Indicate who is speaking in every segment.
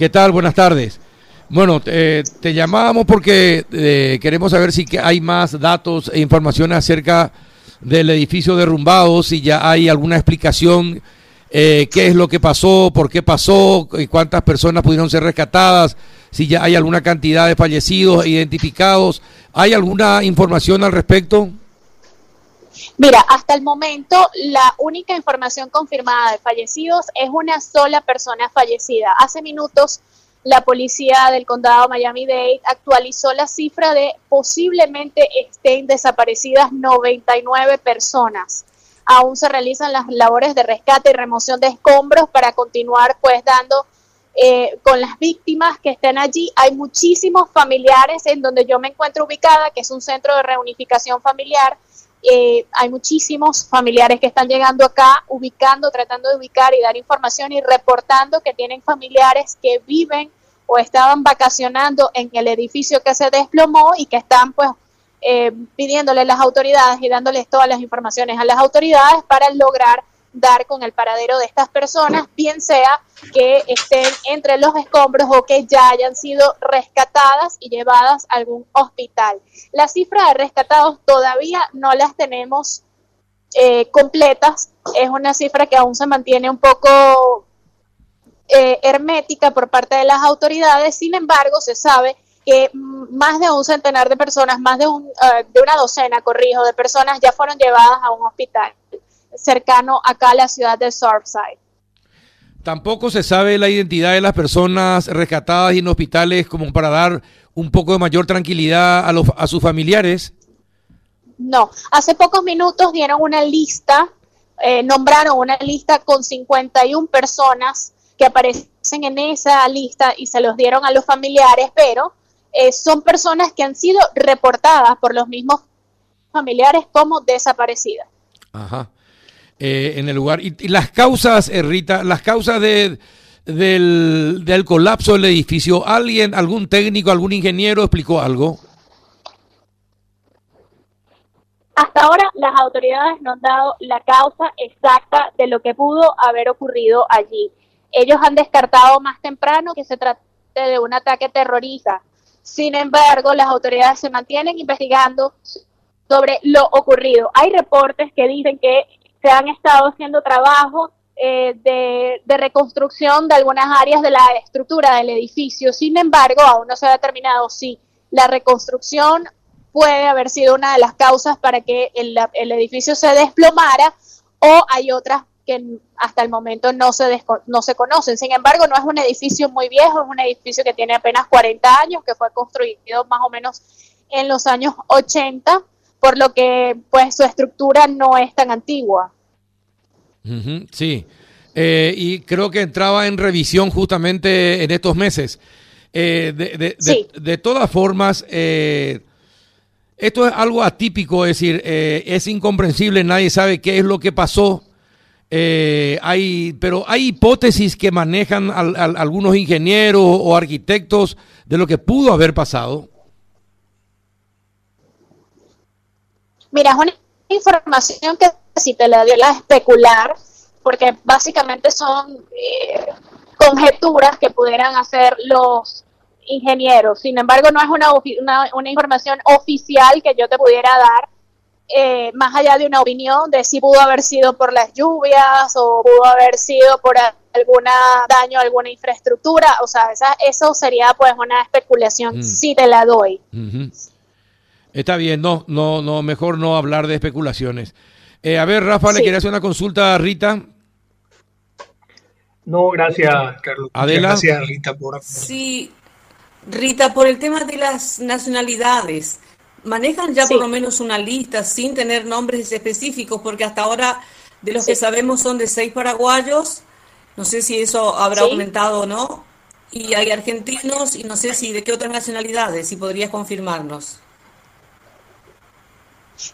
Speaker 1: ¿Qué tal? Buenas tardes. Bueno, eh, te llamábamos porque eh, queremos saber si hay más datos e información acerca del edificio derrumbado, si ya hay alguna explicación, eh, qué es lo que pasó, por qué pasó, cuántas personas pudieron ser rescatadas, si ya hay alguna cantidad de fallecidos identificados. ¿Hay alguna información al respecto?
Speaker 2: Mira, hasta el momento la única información confirmada de fallecidos es una sola persona fallecida. Hace minutos la policía del condado Miami-Dade actualizó la cifra de posiblemente estén desaparecidas 99 personas. Aún se realizan las labores de rescate y remoción de escombros para continuar pues dando eh, con las víctimas que estén allí. Hay muchísimos familiares en donde yo me encuentro ubicada, que es un centro de reunificación familiar eh, hay muchísimos familiares que están llegando acá, ubicando, tratando de ubicar y dar información y reportando que tienen familiares que viven o estaban vacacionando en el edificio que se desplomó y que están pues eh, pidiéndole a las autoridades y dándoles todas las informaciones a las autoridades para lograr dar con el paradero de estas personas, bien sea que estén entre los escombros o que ya hayan sido rescatadas y llevadas a algún hospital. La cifra de rescatados todavía no las tenemos eh, completas, es una cifra que aún se mantiene un poco eh, hermética por parte de las autoridades, sin embargo se sabe que más de un centenar de personas, más de, un, eh, de una docena, corrijo, de personas ya fueron llevadas a un hospital cercano acá a la ciudad de Surfside.
Speaker 1: Tampoco se sabe la identidad de las personas rescatadas en hospitales como para dar un poco de mayor tranquilidad a, los, a sus familiares.
Speaker 2: No, hace pocos minutos dieron una lista, eh, nombraron una lista con 51 personas que aparecen en esa lista y se los dieron a los familiares, pero eh, son personas que han sido reportadas por los mismos familiares como desaparecidas.
Speaker 1: Ajá. Eh, en el lugar. Y, las causas, eh, Rita, las causas de, del, del colapso del edificio, ¿alguien, algún técnico, algún ingeniero explicó algo?
Speaker 2: Hasta ahora las autoridades no han dado la causa exacta de lo que pudo haber ocurrido allí. Ellos han descartado más temprano que se trate de un ataque terrorista. Sin embargo, las autoridades se mantienen investigando sobre lo ocurrido. Hay reportes que dicen que se han estado haciendo trabajos eh, de, reconstrucción de algunas áreas de la estructura del edificio. Sin embargo, aún no se ha determinado si la reconstrucción puede haber sido una de las causas para que el, edificio se desplomara o hay otras que hasta el momento no se, no se conocen. Sin embargo, no es un edificio muy viejo, es un edificio que tiene apenas 40 años, que fue construido más o menos en los años 80 por lo que pues su estructura no es tan antigua.
Speaker 1: sí, eh, y creo que entraba en revisión justamente en estos meses. Eh, de, todas formas, eh, esto es algo atípico, es decir, es incomprensible, nadie sabe qué es lo que pasó. hay, pero hay hipótesis que manejan algunos ingenieros o arquitectos de lo que pudo haber pasado.
Speaker 2: Mira, es una información que si te la dio la especular, porque básicamente son eh, conjeturas que pudieran hacer los ingenieros. Sin embargo, no es una, una, información oficial que yo te pudiera dar, eh, más allá de una opinión de si pudo haber sido por las lluvias o pudo haber sido por algún daño a alguna infraestructura. O sea, esa, eso sería pues una especulación mm. si te la doy.
Speaker 1: Está bien, no, no, no, mejor no hablar de especulaciones. Eh, a ver, Rafa, ¿le quería hacer una consulta a Rita?
Speaker 3: No, gracias, Carlos.
Speaker 1: Adela.
Speaker 3: Gracias, Rita, por...
Speaker 4: Sí, Rita, por el tema de las nacionalidades, ¿manejan ya por lo menos una lista sin tener nombres específicos? Porque hasta ahora, de los que sabemos, son de seis paraguayos. No sé si eso habrá aumentado o no. Y hay argentinos y no sé si de qué otras nacionalidades, si podrías confirmarnos.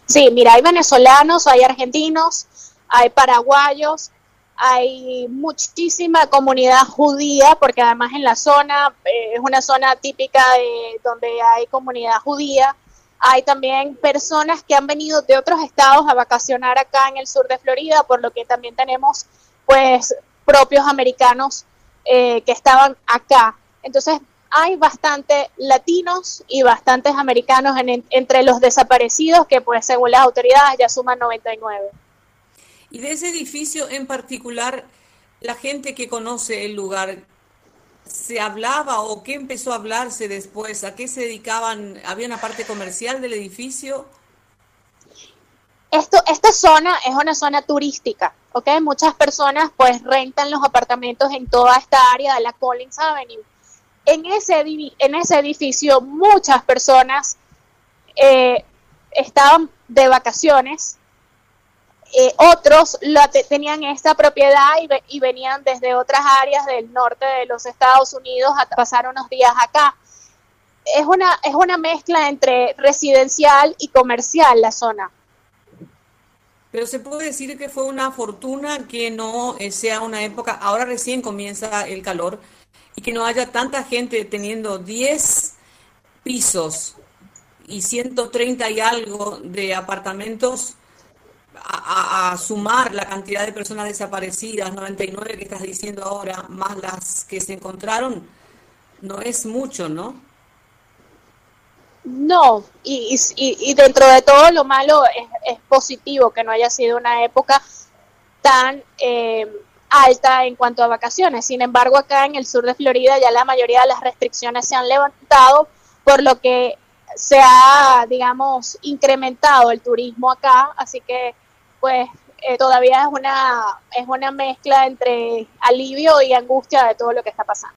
Speaker 2: Sí, mira, hay venezolanos, hay argentinos, hay paraguayos, hay muchísima comunidad judía, porque además en la zona eh, es una zona típica de donde hay comunidad judía. Hay también personas que han venido de otros estados a vacacionar acá en el sur de Florida, por lo que también tenemos pues propios americanos eh, que estaban acá. Entonces, hay bastante latinos y bastantes americanos entre los desaparecidos, que pues según las autoridades ya suman 99.
Speaker 4: Y de ese edificio en particular, la gente que conoce el lugar, ¿se hablaba o qué empezó a hablarse después? ¿A qué se dedicaban? ¿Había una parte comercial del edificio?
Speaker 2: Esto, esta zona es una zona turística, ¿ok? Muchas personas pues rentan los apartamentos en toda esta área de la Collins Avenue. En ese, en ese edificio muchas personas eh, estaban de vacaciones, eh, otros tenían esta propiedad y, y, venían desde otras áreas del norte de los Estados Unidos a pasar unos días acá. Es una, es una mezcla entre residencial y comercial la zona.
Speaker 4: Pero se puede decir que fue una fortuna que no eh, sea una época, ahora recién comienza el calor, y que no haya tanta gente teniendo 10 pisos y 130 y algo de apartamentos a, sumar la cantidad de personas desaparecidas, 99 que estás diciendo ahora, más las que se encontraron, no es mucho, ¿no?
Speaker 2: No, y, y, dentro de todo lo malo es, positivo que no haya sido una época tan eh, alta en cuanto a vacaciones. Sin embargo, acá en el sur de Florida ya la mayoría de las restricciones se han levantado, por lo que se ha, digamos, incrementado el turismo acá, así que pues eh, todavía es una, es una mezcla entre alivio y angustia de todo lo que está pasando.